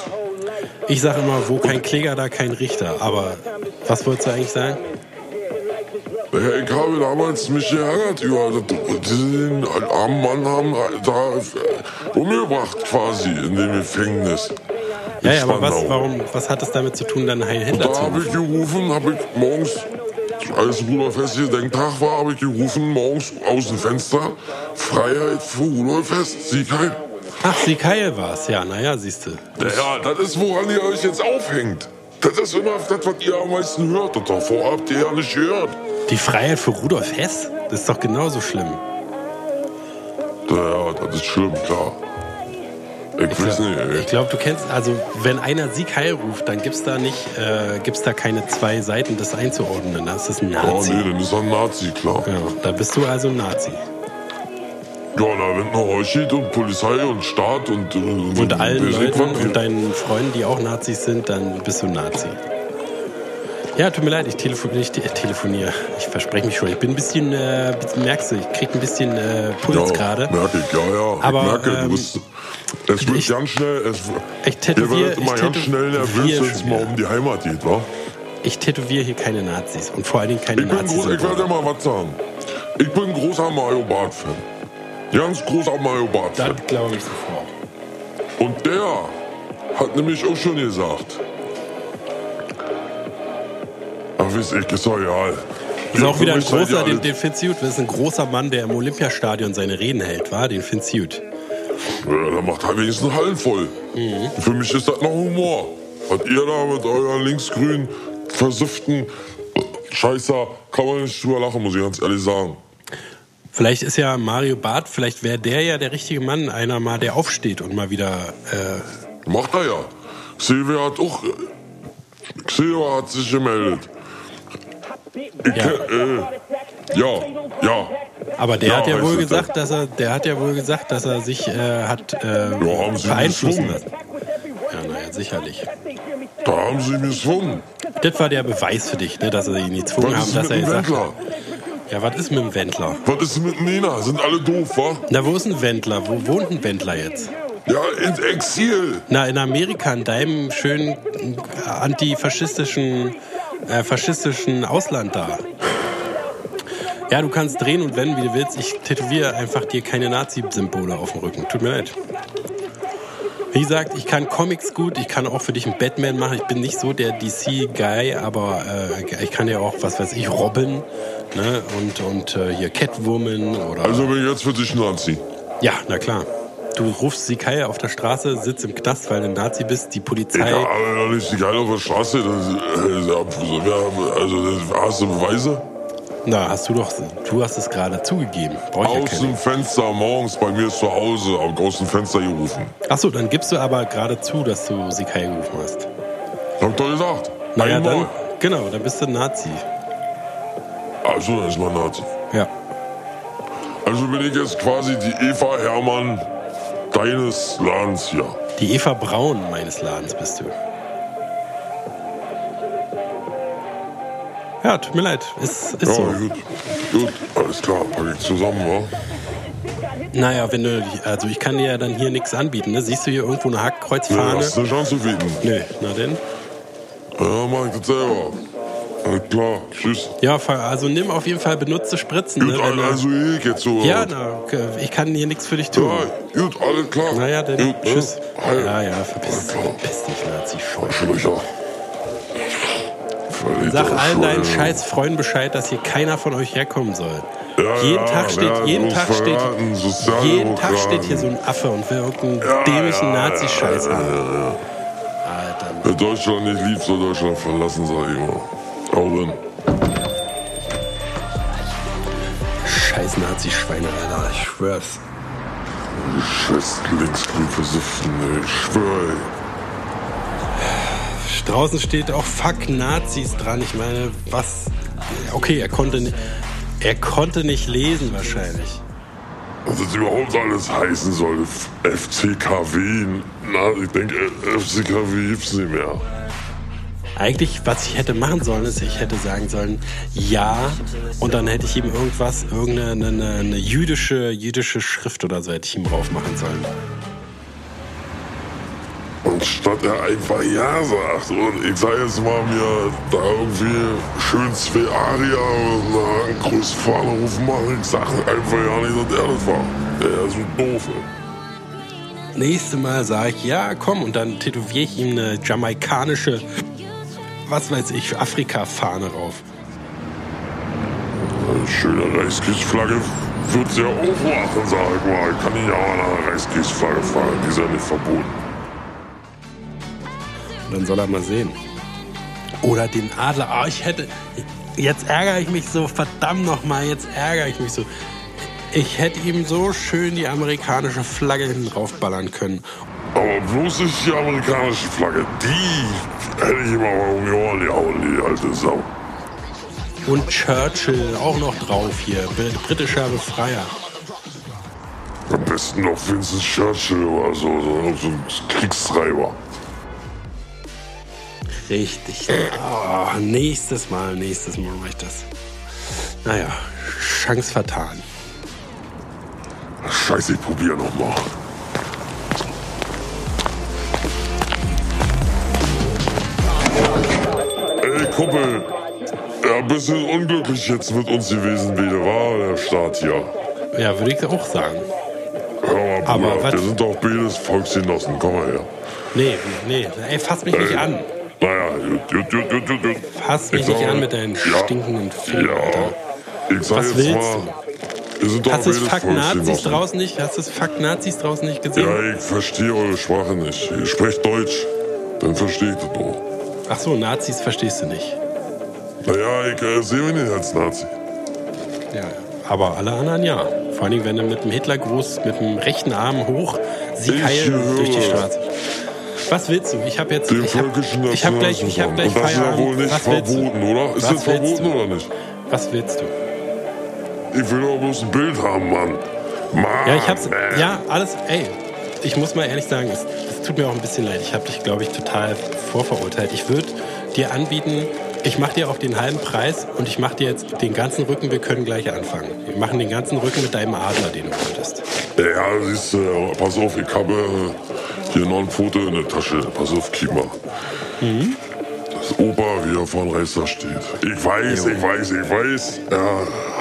Ich sage immer, wo kein Kläger, da kein Richter. Aber was wolltest du eigentlich sagen? Naja, ich habe damals mich geärgert über den armen Mann haben da äh, umgebracht quasi in dem Gefängnis. Ja, ja, aber was, Spandau. warum, was hat es damit zu tun, dann Heil Hitler Da zu habe ich rufen? gerufen, habe ich morgens, als Rudolf Hess Gedenktag war, habe ich gerufen, morgens aus dem Fenster, Freiheit für Rudolf Hess, Sieg heil. Ach, Sieg Heil war's. Ja, naja, siehst du. Naja, das ist, woran ihr euch jetzt aufhängt. Das ist immer das, was ihr am meisten hört. Und davor habt ihr ja nicht gehört. Die Freiheit für Rudolf Hess? Das ist doch genauso schlimm. Naja, das ist schlimm, klar. Ich weiß nicht, ey. Ich glaube, du kennst, also wenn einer Sieg Heil ruft, dann gibt's da nicht, äh, gibt's da keine zwei Seiten, das einzuordnen. Das ist ein Oh Nazi. nee, dann ist er ein Nazi, klar. Ja, da bist du also ein Nazi. Ja, na, wenn noch euch steht und Polizei und Staat und... äh, Und allen Leuten und deinen Freunden, die auch Nazis sind, dann bist du ein Nazi. Ja, tut mir leid, ich, telefo ich te telefoniere. Ich verspreche mich schon. Ich bin ein bisschen, äh, merkst du, ich krieg ein bisschen äh, Puls ja, gerade. merke ich, ja, ja. Aber, ich merke, ähm, du bist... Es wird ich- ganz schnell... Es, Ich ihr tätowiere, werdet immer ganz schnell nervös, wenn es mal um die Heimat geht, wa? Ich tätowiere hier keine Nazis und vor allen Dingen keine Ich, bin Nazis. groß, ich werde dir mal was sagen. Ich bin ein großer Mario Barth-Fan. Ganz großer Mario Barth-Fan. Das glaube ich sofort. Und der hat nämlich auch schon gesagt. Ach, weiß ich, ist doch egal. Ist auch wieder ein ihr großer, den, den gut. Das ist ein großer Mann, der im Olympiastadion seine Reden hält, war? Den gut. Ja, der macht halt wenigstens Hallen voll. Mhm. Für mich ist das noch Humor. Was ihr da mit euren linksgrünen, versifften Scheißer, kann man nicht drüber lachen, muss ich ganz ehrlich sagen. Vielleicht ist ja Mario Barth, vielleicht wäre der ja der richtige Mann, einer mal, der aufsteht und mal wieder. Äh, Macht er ja. Silvia hat auch. Silvia hat sich gemeldet. Ich, Ja. Äh, ja, ja. aber der Ja, hat ja wohl es gesagt, dass er, der hat ja wohl gesagt, dass er sich äh, hat äh, Ja, haben sie beeinflussen lassen. Ja, naja, sicherlich. Da haben sie mich gezwungen. Das war der Beweis für dich, ne, dass sie ihn gezwungen Was haben, ist dass mit er gesagt Wendler? hat. Ja, was ist mit dem Wendler? Was ist mit Nena? Sind alle doof, wa? Na, wo ist ein Wendler? Wo wohnt ein Wendler jetzt? Ja, ins Exil. Na, in Amerika, in deinem schönen äh, antifaschistischen äh, faschistischen Ausland da. Ja, du kannst drehen und wenden, wie du willst. Ich tätowiere einfach dir keine Nazi-Symbole auf dem Rücken. Tut mir leid. Wie gesagt, ich kann Comics gut, ich kann auch für dich einen Batman machen. Ich bin nicht so der DC-Guy, aber äh, ich kann ja auch, was weiß ich, Robin ne? und, und äh, hier Catwoman oder... Also bin ich jetzt für dich Nazi. ja, na klar. Du rufst Kai auf der Straße, sitzt im Knast, weil du ein Nazi bist, die Polizei... Ja, aber nicht die geil auf der Straße. Das, äh, also, das, hast du Beweise? Na, hast du doch, du hast es gerade zugegeben. Brauch ich ja Aus keine. dem Fenster morgens bei mir zu Hause, aus dem Fenster gerufen. Achso, dann gibst du aber gerade zu, dass du sie Kai gerufen hast. Hab doch gesagt. Einmal. dann, genau, dann bist du ein Nazi. Also, dann ist man Nazi. Ja. Also bin ich jetzt quasi die Eva Hermann deines Ladens hier. Die Eva Braun meines Ladens bist du. Ja, tut mir leid. Ist, ist Ja, so. gut. Gut, alles klar, pack ich zusammen, wa? Naja, wenn du, also ich kann dir ja dann hier nichts anbieten. Ne? Siehst du hier irgendwo eine Hackkreuzfahne? hast du eine Chance zu bieten? Nö, na denn? Ja, mach ich das selber. Alles klar, tschüss. Ja, also nimm auf jeden Fall benutzte Spritzen. Ne, Gut, du- also ich jetzt so. ja, na, ich kann hier nichts für dich tun. Ja, gut, alles klar. Naja, dann Gut, ne? tschüss. Ja, ja, verpiss, klar. verpiss dich, Nazi. Sag allen deinen scheiß Freunden Bescheid, dass hier keiner von euch herkommen soll. Ja, jeden ja, Tag steht, werden jeden Tag steht, jeden Tag steht hier so ein Affe und will irgendeinen dämlichen Nazi-Scheiß haben. Alter, Mann. Wer Deutschland nicht liebt, soll Deutschland verlassen, sag ich. Auch wenn. Scheiß Nazi-Schweine, Alter, ich schwör's. Scheiß linksgrün versiften, ey. Ich schwör, ey. Draußen steht auch Fuck Nazis dran. Ich meine, was. Okay, er konnte nicht, er konnte nicht lesen wahrscheinlich. was das überhaupt alles heißen soll. FCKW. Na, ich denke, FCKW gibt's nicht mehr. Eigentlich, was ich hätte machen sollen, ist, ich hätte sagen sollen, ja, und dann hätte ich ihm irgendwas, irgendeine eine, eine jüdische, jüdische Schrift oder so hätte ich ihm drauf machen sollen. Und statt er einfach Ja sagt und ich sag jetzt mal mir da irgendwie schön zwei Aria oder eine Großfahne rufen machen, ich sag einfach ja nicht, dass er das war. Der ist so doof. ey. Nächste Mal sage ich, ja, komm, und dann tätowiere ich ihm eine jamaikanische, was weiß ich, Afrika-Fahne rauf. Eine schöne Reichskirchflagge wird sehr aufwachen, sag ich mal. Ich kann nicht auch eine Reichskirchflagge fahren, die ist ja nicht verboten. Dann soll er mal sehen. Oder den Adler. Ah, ich hätte. Jetzt ärgere ich mich so, verdammt nochmal, jetzt ärgere ich mich so. Ich hätte ihm so schön die amerikanische Flagge hinten draufballern können. Aber bloß nicht die amerikanische Flagge, die hätte ich immer mal um die Ohren gehauen, die alte Sau. Und Churchill auch noch drauf hier. Britischer Befreier. Am besten noch Vincent Churchill oder so, so, so ein Kriegstreiber. Richtig. Oh, nächstes Mal, nächstes Mal mache ich das. Naja, Chance vertan. Scheiße, ich probiere nochmal. Ey, Kumpel. Ja, ein bisschen unglücklich jetzt mit uns gewesen, wie der war, der Start hier. Ja, würde ich auch sagen. Hör mal, Aber Bruder, was- wir sind doch beides Volksgenossen. Komm mal her. Nee, nee, ey, fass mich nicht an. Naja, gut, gut, gut, gut, gut. Fass mich Ich nicht an mit deinen stinkenden Fingern, Ja, ich sag Was jetzt willst mal, doch Hast du beides Fakt Nazis draußen nicht? Hast du das Fakt Nazis draußen nicht gesehen? Ja, ich verstehe eure Sprache nicht. Ihr sprecht Deutsch. Dann verstehe ich das doch. Ach so, Nazis verstehst du nicht. Naja, ich äh, sehe mich nicht als Nazi. Ja, aber alle anderen ja. Vor allem, wenn du mit dem Hitlergruß mit dem rechten Arm hoch Sieg Ich heil höre. durch die Straße. Was willst du? Ich habe jetzt. Den ich hab, völkischen ich hab gleich, ich hab gleich Und das ist ja Feierabend. wohl nicht Was willst du? verboten, oder? Ist Was das willst verboten du? oder nicht? Was willst du? Ich will doch bloß ein Bild haben, Mann. Mann. Ja, ich hab's. man. Ja, alles. Ey, ich muss mal ehrlich sagen, es, es tut mir auch ein bisschen leid. Ich habe dich, glaube ich, total vorverurteilt. Ich würde dir anbieten, ich mache dir auch den halben Preis und ich mache dir jetzt den ganzen Rücken. Wir können gleich anfangen. Wir machen den ganzen Rücken mit deinem Adler, den du wolltest. Ja, siehst du, pass auf, ich habe hier noch ein Foto in der Tasche. Pass auf, mal. Mhm. Das Opa, wie er vor dem Reißer steht. Ich weiß, ich weiß, ich weiß. Er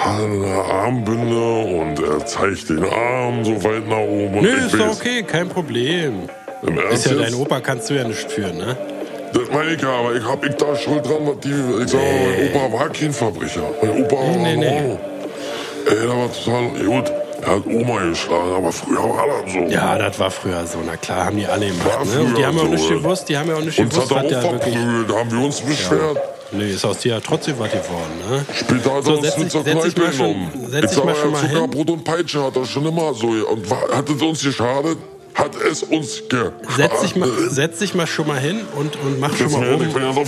hat eine Armbinde und er zeigt den Arm so weit nach oben. Nö, ist doch okay, kein Problem. Im Ist Ernst ja jetzt? dein Opa, kannst du ja nicht führen, ne? Das meine ich ja, aber ich hab ich da schuld dran, was die, ich sag, mein Opa war kein Verbrecher. Mein Opa war Nee, in nee. Ordnung. Ey, der war total gut. Er hat Oma geschlagen, aber früher war das so. Ja, das war früher so. Na klar, haben die alle gemacht, ne? Und die haben ja auch nicht ja. gewusst, die haben ja auch nicht gewusst, er was der wirklich... da haben wir uns beschwert. Nee, ist aus dir ja trotzdem was geworden, ne? Später hat So, er uns mit zur Kneipe schon- genommen. schon mal hin. Zuckerbrot und Peitsche hat er schon immer so. Und war, hat es uns geschadet? Hat es uns geschadet? Setz dich mal, setz dich mal schon mal hin und, und mach schon Jetzt mal mir, ich bin ja so.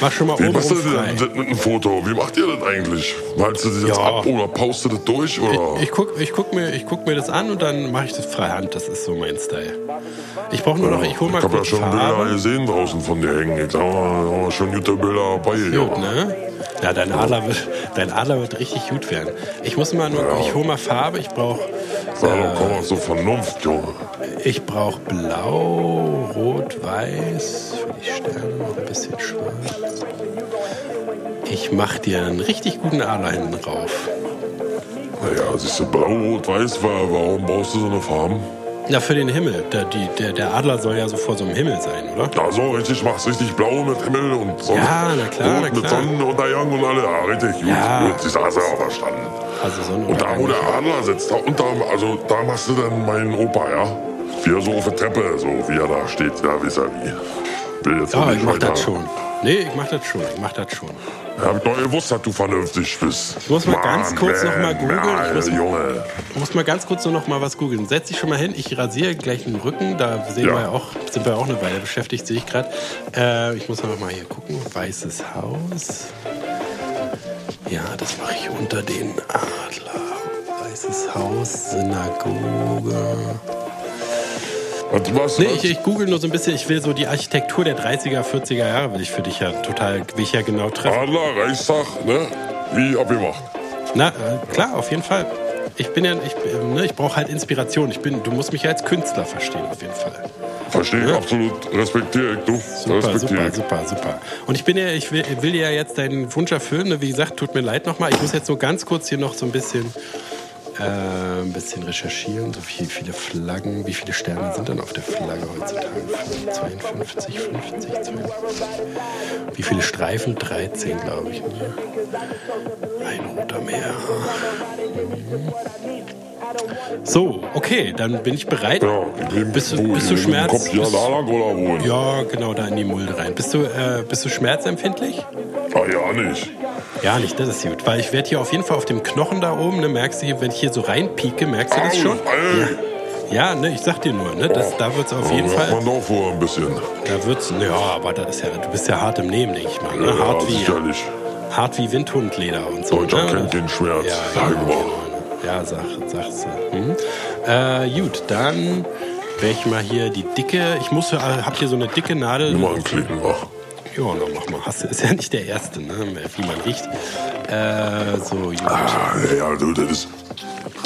Mach schon mal Wie machst du denn das mit einem Foto? Wie macht ihr das eigentlich? Malst du das jetzt Ja. ab oder paust du das durch? Oder? Ich guck, ich, guck mir, ich guck mir das an und dann mache ich das freihand. Das ist so mein Style. Ich brauche nur noch, ich hol mal ich hab ja schon Bilder Farbe. gesehen draußen von dir hängen. Ich sag mal, oh, schon gute Bilder dabei. Gut, Ja. ne? Ja, dein Adler wird, dein Adler wird richtig gut werden. Ich muss mal nur, Ja. ich hol mal Farbe. Ich brauche, Sag doch, komm mal, so Vernunft, Junge. ich brauche Blau, Rot, Weiß. Die Sterne noch ein bisschen Schwarz. Ich mach dir einen richtig guten Adler hinten drauf. Naja, siehst du, blau, rot, weiß, wa- warum brauchst du so eine Farben? Ja, für den Himmel. Der, die, der, der Adler soll ja so vor so einem Himmel sein, oder? Ja, so richtig, machst richtig blau mit Himmel und Sonne. Ja, na klar, na mit klar. Sonnenuntergang und alle. Ja, richtig, gut. Ja. gut. Das hast du auch verstanden. Also Und da, wo der Adler sitzt, da, und da, also, da machst du dann meinen Opa, ja? Wie er so auf der Treppe, so wie er da steht, ja, vis à vis. Will jetzt Ja, nicht ich mach das schon. Nee, ich mach das schon. Ich mach das schon. Ja, hab ich doch gewusst, dass du vernünftig bist. Ich muss mal ganz kurz noch mal googeln. Ich muss- Junge. Ich muss mal ganz kurz nur noch mal was googeln. Setz dich schon mal hin. Ich rasiere gleich den Rücken. Da sehen Ja. wir ja auch, sind wir auch eine Weile beschäftigt, sehe ich gerade. Äh, ich muss noch mal hier gucken. Weißes Haus. Ja, das mache ich unter den Adler. Weißes Haus, Synagoge. Was, was, Nee, was? ich, ich google nur so ein bisschen. Ich will so die Architektur der 30er, 40er Jahre will ich für dich ja total, will ich ja genau treffen. Adler, Reichstag, ne? Wie abgemacht. Na, äh, klar, auf jeden Fall. Ich bin ja, ich, äh, ne, ich brauche halt Inspiration. Ich bin, du musst mich ja als Künstler verstehen, auf jeden Fall. Verstehe ich absolut. Respektiere ich, du. Super, Respektiere super, super, super. Und ich bin ja, ich will, will ja jetzt deinen Wunsch erfüllen. ne? Wie gesagt, tut mir leid nochmal. Ich muss jetzt nur ganz kurz hier noch so ein bisschen, äh, ein bisschen recherchieren. So viel, viele Flaggen. Wie viele Sterne sind denn auf der Flagge heutzutage? 52, 50, 52. Wie viele Streifen? 13, glaube ich. Ne? Ein roter Meer. Mhm. So, okay, dann bin ich bereit. Ja, Bist du- bist du Schmerz- Kopf hier bist-? Ja, genau, da in die Mulde rein. Bist du, äh, bist du schmerzempfindlich? Ah, ja, nicht. Ja, nicht, das ist gut. Weil ich werde hier auf jeden Fall auf dem Knochen da oben, ne, merkst du wenn ich hier so reinpieke, merkst du das schon? Ja, ne, ich sag dir nur, ne, das, da wird's auf jeden Fall, man doch vor ein bisschen. da wird's, ja, aber das ist ja, du bist ja hart im Nehmen, denke ich mal, ne? Ja, hart, wie, sicherlich. hart wie Windhundleder und so. Deutscher ne? kennt den Schmerz. Ja, Sag genau, mal. Ja, sag, sagst du. Hm. Äh, gut, dann werde ich mal hier die dicke, ich muss, äh, hab hier so eine dicke Nadel. Immer anklicken, ach. Ja, na mach mal. Hast du, ist ja nicht der Erste, ne? wie man riecht. Äh, so, gut. Ah, ja, du, das ist.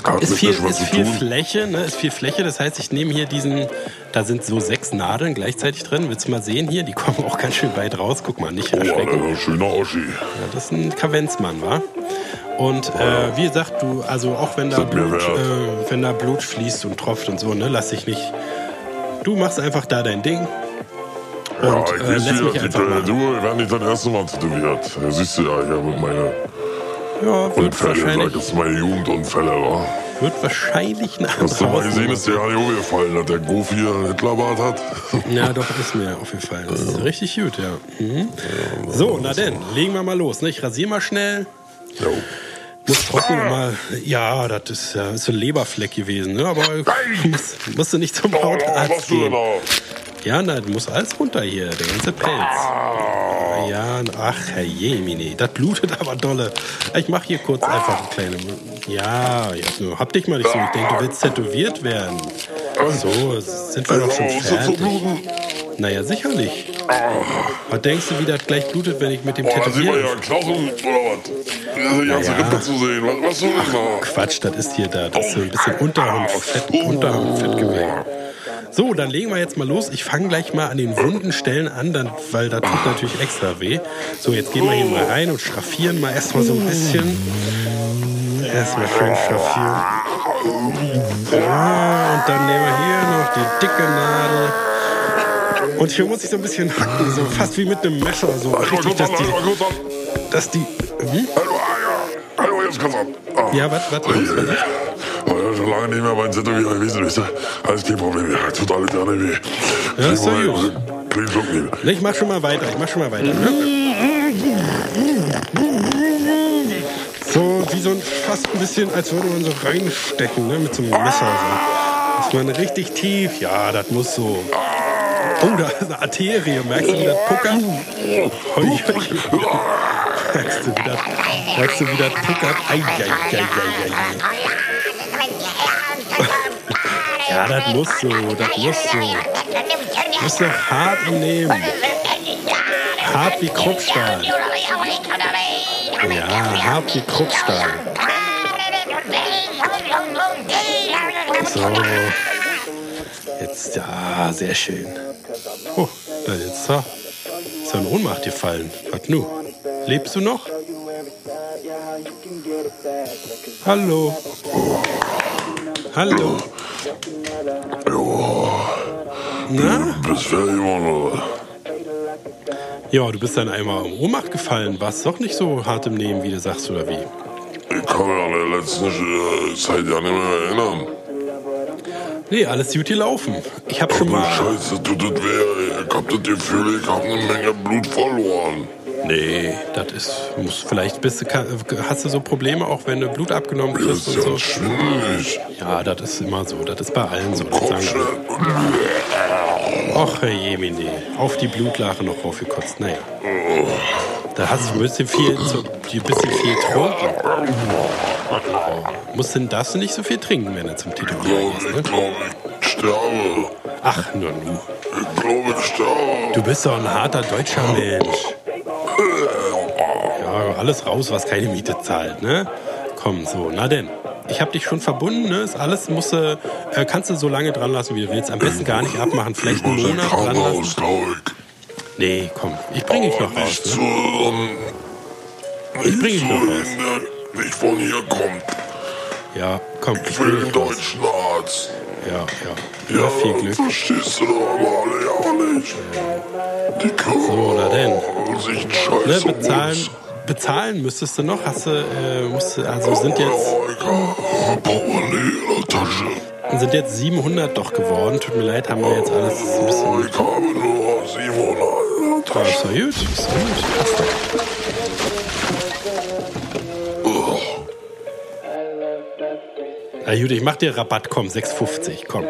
Hat Ist viel, ist viel. Fläche, ne? Ist viel Fläche. Das heißt, ich nehme hier diesen, da sind so sechs Nadeln gleichzeitig drin. Willst du mal sehen hier? Die kommen auch ganz schön weit raus. Guck mal, nicht Oh, erschrecken. Alter, schöner Oschi. Ja, das ist ein Kavenzmann, wa? Und äh, wie gesagt, du, also auch wenn da Blut, äh, wenn da Blut fließt und tropft und so, ne, lass dich nicht. Du machst einfach da dein Ding. Ja, Und, ich äh, weiß lass mich wieder, einfach die, machen. du werden nicht dein erstes Mal tätowiert. Ja, siehst du ja hier mit meinen Ja, Unfälle, sag wahrscheinlich, jetzt meine Jugendunfälle, wa? wird wahrscheinlich ein Hast du mal gesehen, ist dir gar nicht umgefallen, dass der Gofi einen Hitlerbart hat? Ja, doch, ist mir aufgefallen. Das ist richtig gut, ja. Mhm. So, na denn, legen wir mal los. Ne? Ich rasiere mal schnell. Jo. Muss trocknen mal. Ja, das ist ja ist so ein Leberfleck gewesen, ne? Aber muss, musst du nicht zum Oh, Hautarzt machst du denn gehen. Da? Ja, na, du musst alles runter hier, der ganze Pelz. Ja, ach, Herr Jemini, das blutet aber dolle. Ich mach hier kurz einfach eine kleine. Ja, jetzt nur. Hab dich mal nicht so. Ich denke, du willst tätowiert werden. So, sind wir doch schon Oh, ist das so fertig. Naja, sicherlich. Was denkst du, wie das gleich blutet, wenn ich mit dem da man Tätowieren... ja Knochen oder was? Da ist die ganze Ja. Rippe zu sehen. Was, was soll denn da? Quatsch, das ist hier da. Das ist so ein bisschen Unterhautfett, Unterhautfettgewebe. So, dann legen wir jetzt mal los. Ich fange gleich mal an den wunden Stellen an, dann, weil da tut natürlich extra weh. So, jetzt gehen wir hier mal rein und schraffieren mal erstmal so ein bisschen. Erstmal schön schraffieren. Ja, und dann nehmen wir hier noch die dicke Nadel. Und hier muss ich so ein bisschen hacken, so fast wie mit einem Messer. So richtig, dass die, dass die. Hm? Hallo, jetzt kannst du an. Ah. Ja, was, was, was, was? Ja, schon lange nicht mehr beim Tätowierer gewesen, weißt du? Alles kein Problem, ja, tut alles gerne weh. Ja, ist Kein gut. Kleinen Schluck nehmen. Ne, ich mach schon mal weiter, ich mach schon mal weiter. Ne? So, wie so ein, fast ein bisschen, als würde man so reinstecken, ne, mit so einem Messer. So. Dass man richtig tief, ja, das muss so. Oh, da ist eine Arterie, merkst du, wie das puckert? Hoi, hoi. Merkst du, wie das, merkst du, wie das puckert? Ei, ei, ei, ei, ei. Ja, das muss so, das muss so. Muss doch hart Nehmen. Hart wie Kruppstahl. Ja, hart wie Kruppstahl. So. Jetzt, ja, sehr schön. Oh, da jetzt da. Ist in Ohnmacht gefallen. Was nu? Lebst du noch? Hallo. Hallo. Na? Bist fertig geworden, oder? Ja, du bist dann einmal in Ohnmacht gefallen. Warst doch nicht so hart im Nehmen, wie du sagst, oder wie? Ich kann mich an der letzten äh, Zeit ja nicht mehr erinnern. Nee, alles gut gelaufen. Ich hab schon mal. Scheiße, tut das weh. Ich hab das Gefühl, ich hab eine Menge Blut verloren. Nee, das ist. Muss, vielleicht bist du, hast du so Probleme, auch wenn du Blut abgenommen kriegst und ja so. schwindelig. Ja, das ist immer so. Das ist bei allen so. Das. Och, Herr Jemine. Auf die Blutlache noch raufgekotzt. Naja. Da hast du ein bisschen viel, zu, ein bisschen viel getrunken. Musst denn, darfst du nicht so viel trinken, wenn du zum Tätowieren Glaube gehst, ne? sterbe. Ach, nur nu. Ich glaube, ich sterbe. Du bist doch ein harter deutscher Mensch. Ja, alles raus, was keine Miete zahlt, ne? Komm, so, na denn. Ich hab dich schon verbunden, ne? Ist alles musst du, äh, kannst du so lange dran lassen, wie du willst. Am besten gar nicht abmachen. Vielleicht Ich einen Monat dran lassen. Nee, komm, ich bring dich ich. noch raus. Ne? zu einem... Ich bring dich noch raus. nicht von hier kommt. Ja, komm, ich Ich will dich raus. deutschen Arzt. Ja, ja. Ja, Ja, viel Glück. verstehst du doch aber alle ja nicht. Die So, na denn. Sich einen Scheiß Ne, bezahlen, bezahlen müsstest du noch. Hast du, äh, musst, du- also sind jetzt, sind jetzt 700 doch geworden. Tut mir leid, haben wir jetzt alles ein bisschen. Ich habe nur 700 in der Ja, ist gut, ist gut. Passt doch. Na gut, ich mach dir Rabatt, komm, 6,50, komm.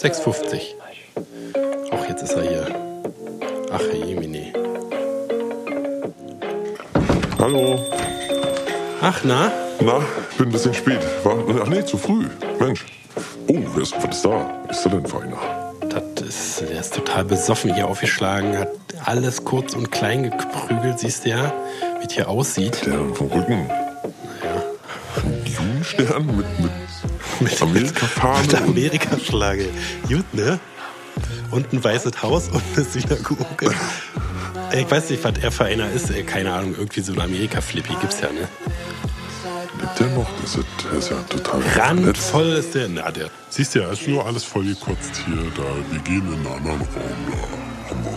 6,50. Ach, jetzt ist er hier. Ach, Jemini. Hallo. Ach, na? Na, bin ein bisschen spät. War, ach nee, zu früh. Mensch. Oh, wer ist, was ist da? Ist da denn für einer? Das ist, der ist total besoffen hier aufgeschlagen, hat alles kurz und klein geprügelt, siehst du ja, wie es hier aussieht. Der vom Rücken. Ein Judenstern mit, mit Mit, Amerika-Fahne. mit der Amerika-Flagge. Gut, ne? Und ein weißes Haus und eine Synagoge. Ich weiß nicht, was er für einer ist. Keine Ahnung, irgendwie so ein Amerika-Flippy gibt's ja, ne? Lebt der noch? Das ist, der ist ja total Randvoll ist der. Na, der. Siehst du ja, ist nur alles voll gekotzt hier. Da, wir gehen in einen anderen Raum. Da haben wir